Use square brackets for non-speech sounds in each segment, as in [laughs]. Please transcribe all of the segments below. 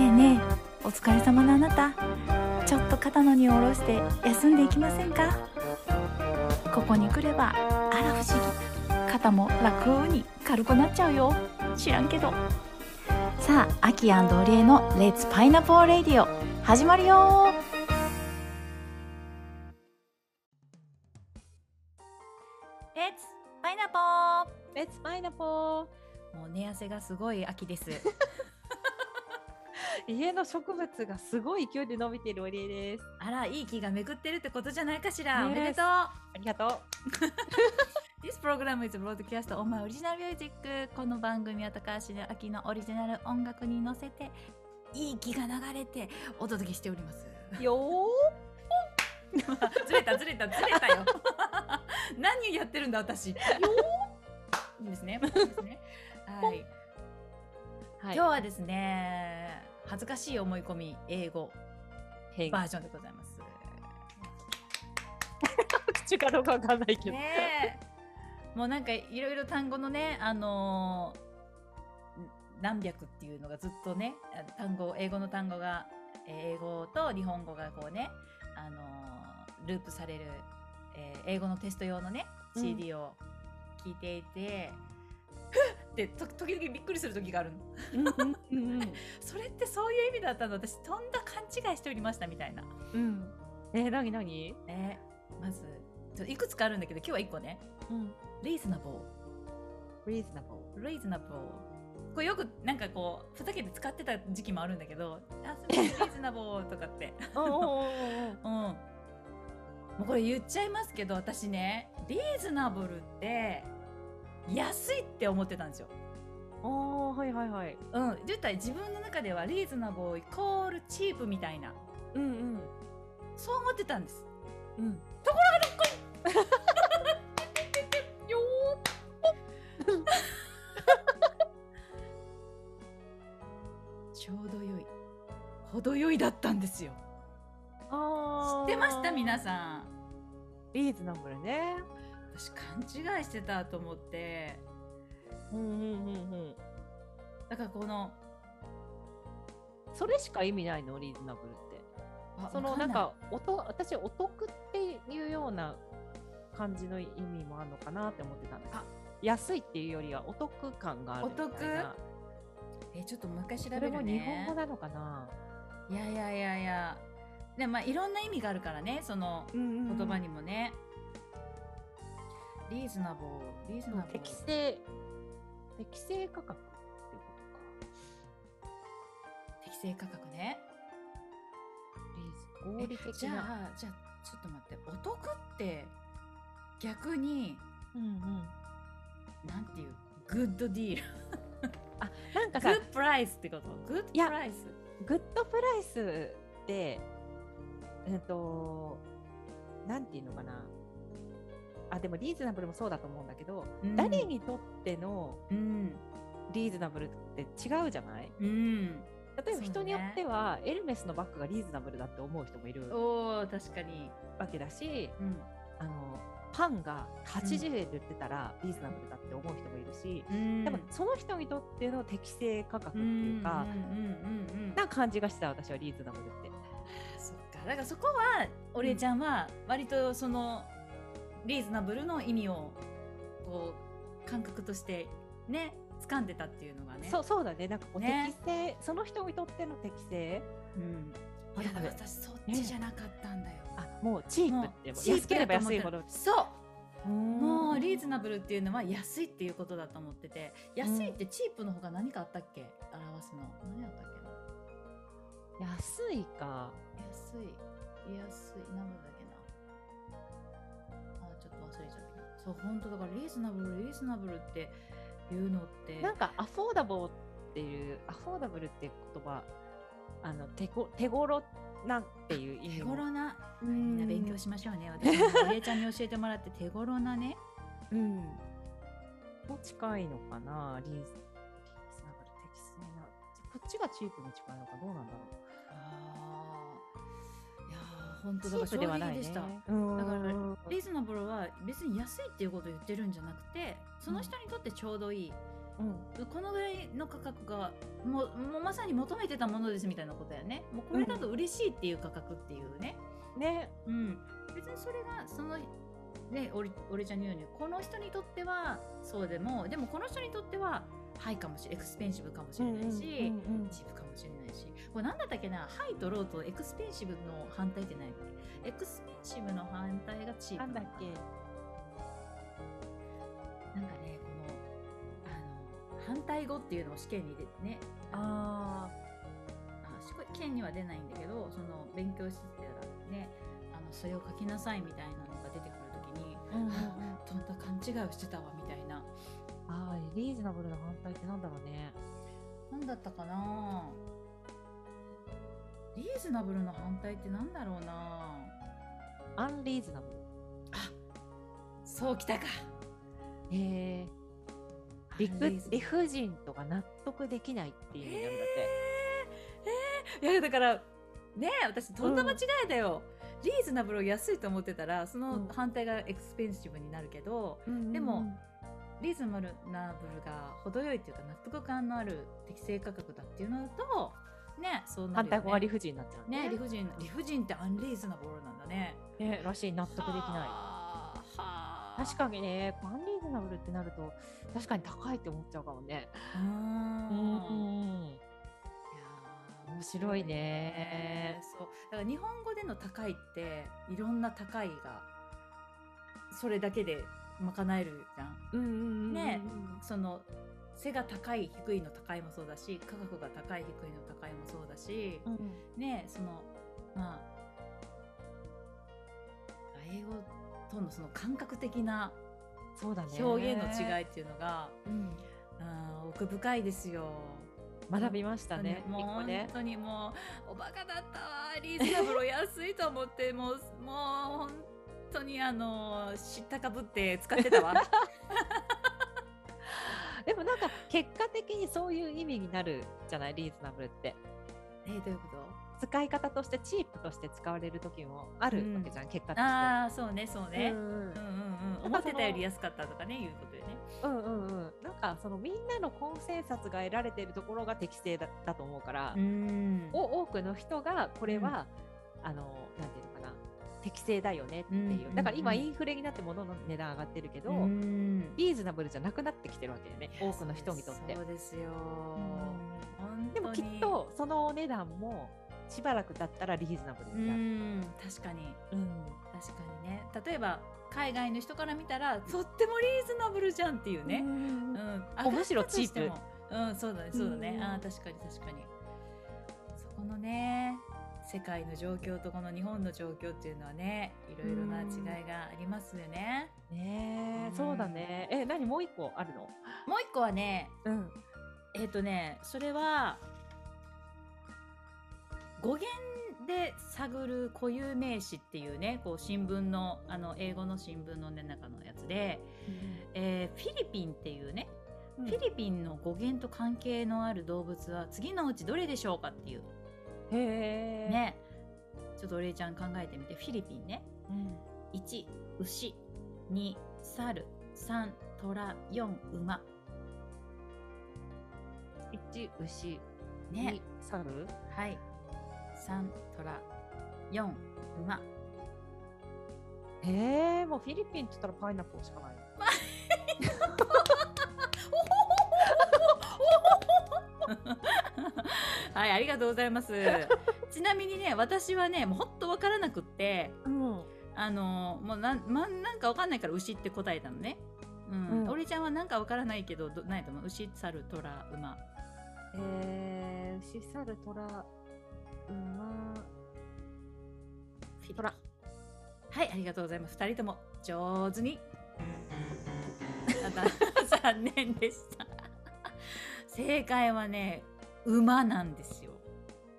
えねえお疲れ様のあなた。ちょっと肩の荷を下ろして休んでいきませんか？ここに来ればあら不思議。肩も楽に軽くなっちゃうよ。知らんけど。さあアキオリエの「レッツパイナポーレディオ」始まるよ。レッツパイナポーレッツパイナポもう寝汗がすごい秋です。ー家の植物がすごい勢いで伸びているオリエです。あらいい気が巡ってるってことじゃないかしら、ねおめでとう。ありがとう。[laughs] This program is broadcast on my original music この番組は高橋の秋のオリジナル音楽に乗せていい気が流れてお届けしております。よ [laughs] ずれたずれたずれたよ。[laughs] 何をやってるんだ私。よいいですね。ですね。はい、ー。はい。今日はですね恥ずかしい思い込み英語変。バージョンでございます。[laughs] 口かどうかわかんないけど。もうなんかいろいろ単語のねあのー何百っていうのがずっとねあ単語英語の単語がえー英語と日本語がこうねあのーループされる、えー英語のテスト用のねうん。CD を聞いていて、ふっってと時々びっくりする時があるの。[laughs] それってそういう意味だったの。私とんだ勘違いしておりましたみたいな。うん。えー、なになに？えーまずちょっといくつかあるんだけど今日は1個ね。うん。リーズナブル reasonable。reasonable これよくなんかこうふざけて使ってた時期もあるんだけど「あそれ [laughs] reasonable」とかって。おおおおうん [laughs] もうこれ言っちゃいますけど私ねリーズナブルって安いって思ってたんですよ。お。おーはいはいはい。うん、言ったら自分の中ではリーズナブルイコールチープみたいなうんうんそう思ってたんです。うん。よーちょうど良い程よいだったんですよ。あ知ってました？皆さん。リーズナブルね。私勘違いしてたと思って。うんうんうんうん。だからこのそれしか意味ないのリーズナブルって。あそのなんかおと私お得っていうような感じの意味もあるのかなって思ってたんです。あ。安いっていうよりはお得感があるみたいな。えちょっともう一回調そべるれも日本ね語なのかな？いやいやいやいや。でまあいろんな意味があるからねその言言葉にもね、リーズナブルリーズナブル。適正適正価格っていうこ適正価格ね。とかリーズ合理えじゃ的なあじゃあちょっと待って。お得って逆にうんうん。なんていう？ good deal。あなんか good price ってこと？ good price。good priceってえっとなんていうのかな？あでもリーズナブルもそうだと思うんだけど、うん。誰にとってのうん。リーズナブルって違うじゃない？うん。例えば人によっては、エルメスのバッグがリーズナブルだって思う人もいるおー確かに。わけだしうん。あのパンが80円で売ってたらリーズナブルだって思う人もいるし、うん。多分その人にとっての適正価格っていうか、な感じがした私はリーズナブルって。そっか。だからそこはお礼ちゃんは割とそのリーズナブルの意味をこう感覚としてね掴んでたっていうのがね。そうそうだね。なんかこうね。適正、その人にとっての適正うん、いや私そっちじゃなかったんだよ、あもうチープって安ければ安いほどそう。もうリーズナナブルっていうのは安いっていうことだと思ってて。安いってチープの方が何かあったっけ？表すの。何あったっけな？安いか。安い。安い。何だっそう本当だからリーズナブルリーズナブルっていうのって。なんかアフォーダボーっていうアフォーダブルって言葉あの手ご手頃なっていう意味も。手頃な。うみんな勉強しましょうね。私もお礼ちゃんに教えてもらって手頃なね。うん。も近いのかな？リーズリーズナブル適正な。こっちがチープに近いのかどうなんだろう。あー。いやー本当だからプではないね。衝撃でした。うん。だからは別に安いっていうことを言ってるんじゃなくてその人にとってちょうどいい、うん。このぐらいの価格がもうまさに求めてたものですみたいなことやね。もうこれだと嬉しいっていう価格っていうね、ね。うん、別にそれがそのね俺俺ちゃんに言うようにこの人にとってはそうでもでもこの人にとってはハイかもしれエクスペンシブかもしれないし、うんうんチープかもしれないし。これ何だったっけな？ high と low と expensive の反対って何 expensive の反対が cheap。なんだっけ？なんかねこのあの反対語っていうのを試験にでねああ試験には出ないんだけどその勉強してたらねあのそれを書きなさいみたいなのが出てくるときに、ー、うんうんうん、あとんだ勘違いをしてたわみたいな。あーリーズナブルな反対ってなんだろうね。何だったかな？リーズナブルの反対ってなんだろうな？アンリーズナブル。あそうきたか。へえーズナブル。理不尽とか納得できないっていう意味なんだって、えー、いやだからねえ私とんだ間違いだよ、リーズナブルを安いと思ってたらその反対がエクスペンシブになるけど、でもリーズナブルが程よいっていうか納得感のある適正価格だっていうのとねそうなるよね。反対語が理不尽になっちゃうね。理不尽理不尽ってアンリーズナブルなんだね。ねらしい納得できない。確かにねアンリーズナブルってなると確かに高いって思っちゃうかもね。うーん。ん面白いね。そう。だから日本語での高いっていろんな高いがそれだけで賄えるじゃんうんうんうん。ねその背が高い低いの高いもそうだし価格が高い低いの高いもそうだし、うんねそのまあ英語とのその感覚的なそうだね。表現の違いっていうのが、うん。あー奥深いですよ。学びましたねもう本当にもうおバカだったわ。リーズナブル安いと思ってもうもう本当にあの知ったかぶって使ってたわ。[laughs] でもなんか結果的にそういう意味になるじゃない？リーズナブルって。えーどういうこと？使い方としてチープとして使われる時もあるわけじゃん、結果として。ああそうねそうね。うんうんうん。うんうん、思ってたより安かったとかねいうことよね。うんうんうん。なんかそのみんなのコンセンサスが得られているところが適正だだと思うから、ん。お多くの人がこれは、あのなんていうのかな？適正だよねっていう、うん。だから今うんインフレになって物の値段上がってるけど、うん。リーズナブルじゃなくなってきてるわけよね。多くの人にとって。そうですよ。うん。でもきっとそのお値段もしばらく経ったらリーズナブルうになる、ん。確かに。うん。確かにね。例えば海外の人から見たらとってもリーズナブルじゃんっていうね。うん、おむしろチープ。うんそうだねそうだね、うん。あー確かに確かに。そこのね世界の状況とこの日本の状況っていうのはねいろいろな違いがありますよね、ねそうだね。え何もう一個あるの？もう一個はねうん。えっ、とねそれは語源で探る固有名詞っていうねこう新聞のあの英語の新聞の、ね、中のやつで、えーフィリピンっていうねフィリピンの語源と関係のある動物は次のうちどれでしょうかっていうね。ちょっとお礼ちゃん考えてみて。フィリピンね。うん、1牛。2猿。3虎。4馬。一牛。ね。二猿。はい。3虎。4馬。へえもうフィリピンって言ったらパイナップルしかないはいありがとうございます。[laughs] ちなみにね私はねもうほんとわからなくってうんあのもうなん,、ま、なんかわかんないから牛って答えたのね。うん、うん。おりちゃんはなんかわからないけどど何やと思う？牛猿虎馬。えー、牛猿虎馬。フィリピン。虎。はいありがとうございます。二人とも上手に。[laughs] 残念でした。正解はね馬なんですよ、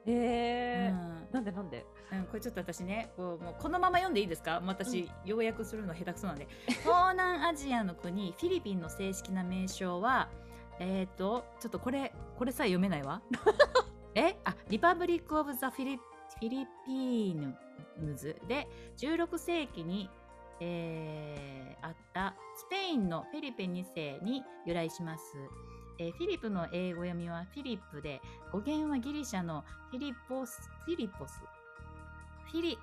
えー。うん。なんでなんで？うん、これちょっと私ねこうもうこのまま読んでいいですか？もう私、要約するの下手くそなんで。東南アジアの国フィリピンの正式な名称はえっ、とちょっとこれこれさえ読めないわ。[laughs] え？あ Republic of the Phili Philippines。で16世紀に、えーあったスペインのフェリペ2世に由来しますえーフィリップの英語読みはフィリップで、語源はギリシャのフィリポス、フィリポス。フィリ、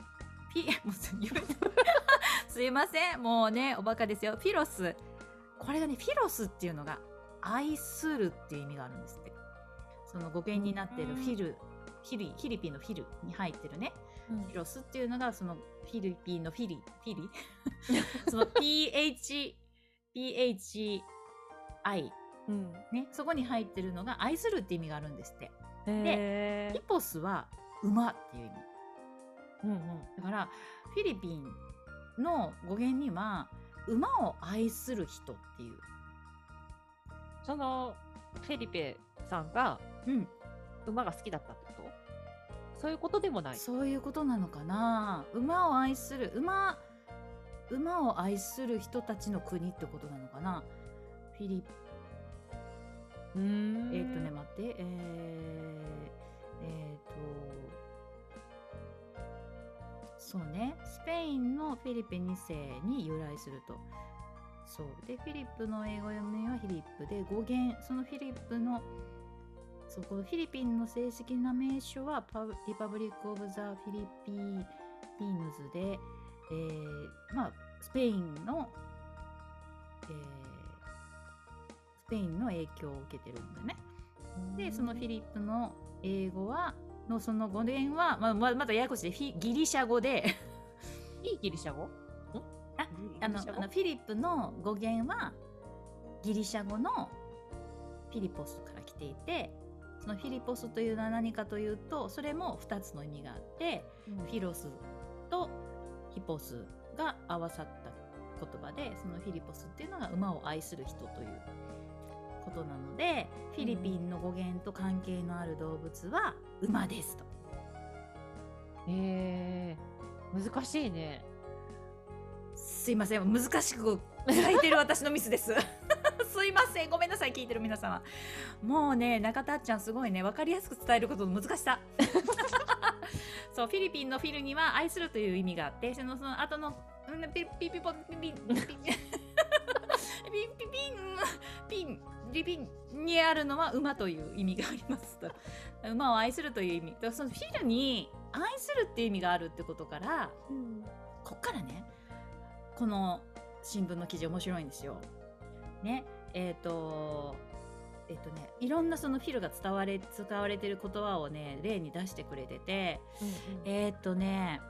フィ、[laughs] もうす言え [laughs] すいません。もうね、おバカですよ。フィロス。これがね、フィロスっていうのが、愛するっていう意味があるんですって。その語源になってるフィル、フィリ、フィリピンのフィルに入ってるね。フィロスっていうのが、そのフィリピンのフィリ、フィリ？[laughs] その PH、PHI、うん。ね、そこに入ってるのが愛するって意味があるんですって。へヒポスは馬っていう意味。うんうん。だから、フィリピンの語源には、馬を愛する人っていう。そのフェリペさんがうん。馬が好きだったってこと？そういうことでもない。そういうことなのかな馬を愛する、馬、馬を愛する人たちの国ってことなのかなフィリうーんえーっ、とね、待って、えー、えーっ、と、そうね、スペインのフィリピン2世に由来すると。そう。で、フィリップの英語読みはフィリップで、語源、そのフィリップの、そ、このフィリピンの正式な名称は、パリパブリック・オブ・ザ・フィリピンズで、えー、まあ、スペインの、えー、ペインの影響を受けてるんだね。で、そのフィリップの英語は、のその語源は、まあ、ままだややこしいギリシャ語で、いいギリシャ語？ん？ああのあのフィリップの語源はギリシャ語のフィリポスから来ていて、そのフィリポスというのは何かというと、それも2つの意味があって、フィロスとヒポスが合わさった言葉で、そのフィリポスっていうのが馬を愛する人ということなのでフィリピンの語源と関係のある動物は馬ですと。えー、難しいね。すいません難しく書いてる私のミスです。[laughs] すいませんごめんなさい聞いてる皆様。もうね中田ちゃんすごいね分かりやすく伝えることの難しさ。[laughs] そうフィリピンのフィルには愛するという意味があってそのその後のピピピポピピピピピピンピンリピンにあるのは馬という意味がありますと。馬を愛するという意味。だからそのフィルに愛するっていう意味があるってことから、こっからね、この新聞の記事面白いんですよ。ね、えっ、と、えっ、とね、いろんなそのフィルが伝われ、使われてる言葉をね、例に出してくれてて、えっ、とね、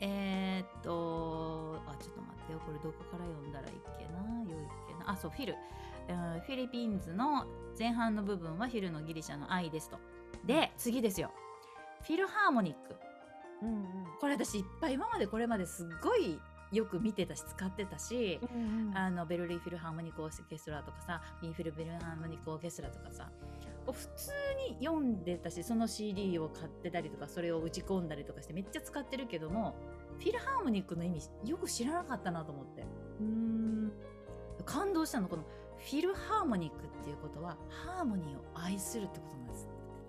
えっ、と、あ、ちょっと待ってよ、これどこから読んだらいいっけな、よいっけな？あ、そう、フィル。うんフィリピンズの前半の部分はフィルのギリシャの愛ですと。で、次ですよ。フィルハーモニック。うんうんこれ私いっぱい今までこれまですっごいよく見てたし使ってたし、うんうんあのベルリーフィルハーモニックオーケストラとかさビーフィルベルハーモニックオーケストラとかさ普通に読んでたしその CD を買ってたりとかそれを打ち込んだりとかしてめっちゃ使ってるけどもフィルハーモニックの意味よく知らなかったなと思ってうん感動したのこのフィルハーモニックっていうことはハーモニーを愛するってことなんです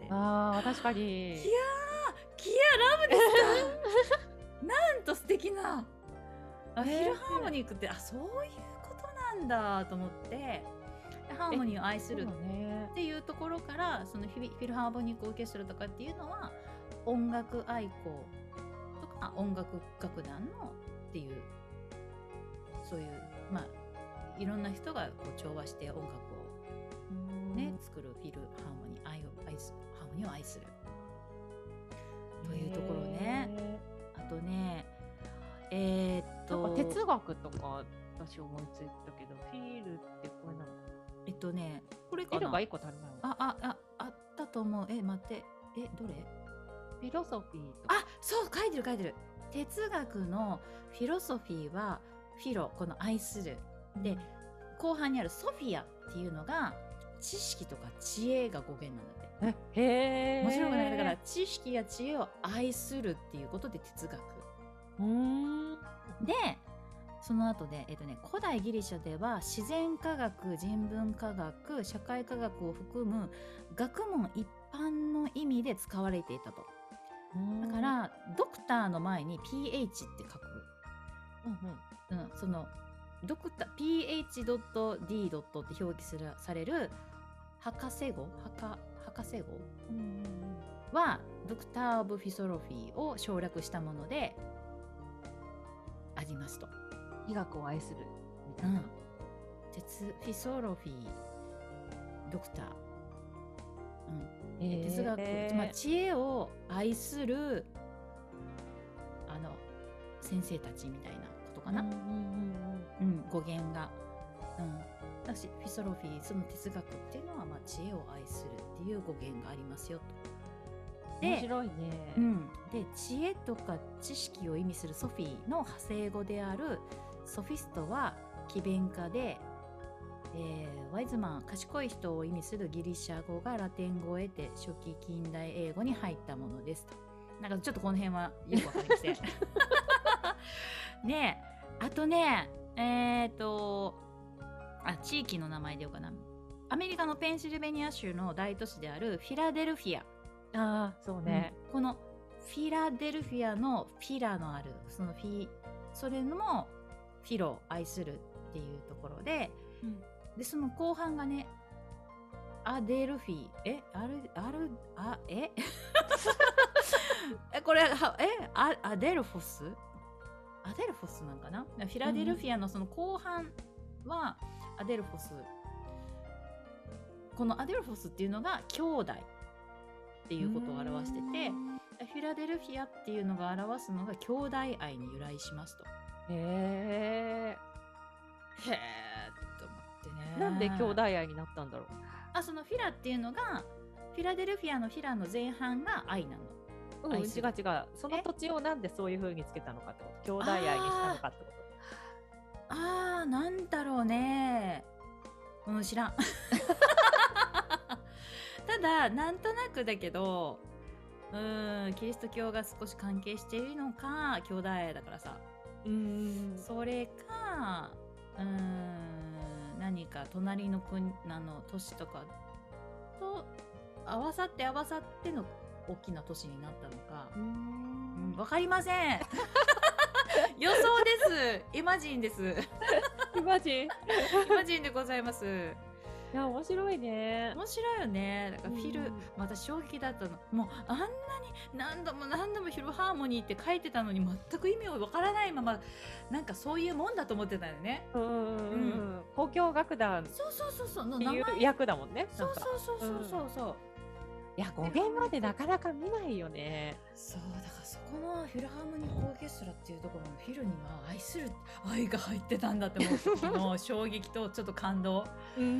あー確かに。いやーキアラブですか？[laughs] なんと素敵なあフィルハーモニックってあそういうことなんだと思ってでハーモニーを愛するっ。ていうところからそのフィリフィルハーモニックオーケストラとかっていうのは音楽愛好とか音楽楽団のっていうそういうまあいろんな人がこう調和して音楽をね、作るフィルハーモニー愛を愛すハーモニーを愛する。というところね。へあとねえーっー。と哲学とか私思いついたけど、フィールってこれなのえっとねこれかな？が一個足りないの？ああああったと思う。え待って。えどれ？フィロソフィーとか。あそう書いてる書いてる。哲学のフィロソフィーはフィロこの愛するで後半にあるソフィアっていうのが知識とか知恵が語源なんだってえへえ。面白くないだから知識や知恵を愛するっていうことで哲学うーん。でその後で、えっとね、古代ギリシャでは自然科学人文科学社会科学を含む学問一般の意味で使われていたとだか、らドクターの前に PH って書く、うんうん。うん、そのドクター ph.d. って表記するされる博士号？博博士号？うんはドクター・オブ・フィソロフィーを省略したものでありますと。医学を愛する。みたいな。うん、哲フィソロフィードクター、うん、へー。哲学、まあ、知恵を愛するあの先生たちみたいなことかな、うんうんうん語源が。うんだしフィソロフィーその哲学っていうのは、まあ、知恵を愛するっていう語源がありますよと。うん。面白いね。うん、で知恵とか知識を意味するソフィーの派生語であるソフィストは奇弁家で、えーワイズマン賢い人を意味するギリシャ語がラテン語を得て初期近代英語に入ったものですと。なんかちょっとこの辺はよくわかりません。[laughs] ねえあとねえっ、とあ地域の名前でようかな。アメリカのペンシルベニア州の大都市であるフィラデルフィア。ああ、そうね。うん。このフィラデルフィアのフィラのあるそのフィそれもフィロ愛するっていうところでうん。でその後半がねアデルフィえ？あるある？あえ？[laughs] えこれはえ？アアデルフォス？アデルフォスなんかな？フィラデルフィアのその後半はアデルフォス、このアデルフォスっていうのが兄弟っていうことを表しててフィラデルフィアっていうのが表すのが兄弟愛に由来しますと。へえ。へえと思ってね。なんで兄弟愛になったんだろう？あそのフィラっていうのがフィラデルフィアのフィラの前半が愛なの。うん、違う違う。その土地をなんでそういう風につけたのかってこと。兄弟愛にしたのかってこと。あーなんだろうね。うん知らん。[laughs] ただなんとなくだけどうーんキリスト教が少し関係しているのか兄弟愛だからさうんそれかうーん何か隣の国あの都市とかと合わさって合わさっての大きな都市になったのか、うん、わかりません。[laughs] 予想です。イマジンです。イマジン？いイマジンでございます。や、面白いね。面白いよね。だからフィル、うん。また衝撃だったの。もうあんなに何度も何度もフィルハーモニーって書いてたのに全く意味をわからないままなんかそういうもんだと思ってたよね。うんうんうんうん。交響楽団。っそうそうそうそう。の名前。役だもんね。そうそうそうそうそう。そう、いや、語源までなかなか見ないよね。そうだからそこのフィルハーモニックオーケストラっていうところのフィルには愛する愛が入ってたんだって思う時の衝撃とちょっと感動うんうんう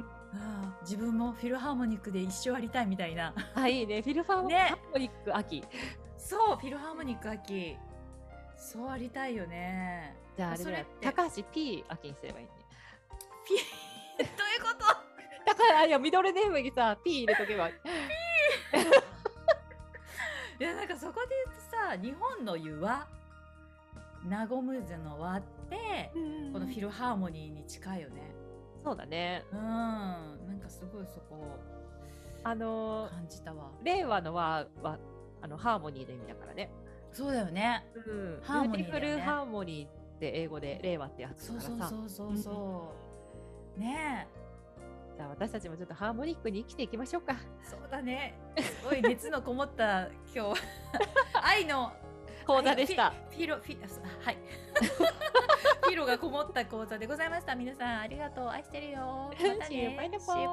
ん。ああ自分もフィルハーモニックで一生ありたいみたいなあ、いいね。フィルハーモニック秋。そうフィルハーモニック秋そうありたいよねじゃああれだ高橋 P 秋にすればいいね。ピ [laughs] どういうこと？高橋、あ、いや、ミドルネームにさ、P 入れとけば。いやなんかそこで言うとさ日本の湯は和むずの和ってこのフィルハーモニーに近いよね。そうだね。うん。なんかすごいそこあのー感じたわ。令和の和はあのハーモニーの意味だからね。そうだよね。うん。ハーモニーフルハーモニーって英語で令和ってやつそうそうだからさ。そうそう。そうねじゃあ私たちもちょっとハーモニックに生きていきましょうか。えそうだね。すごい熱のこもった今日 [laughs] 愛の講座でした。フィフィロフィあはい。[laughs] フィロがこもった講座でございました。皆さんありがとう。愛してるよ。またね. [laughs] See you,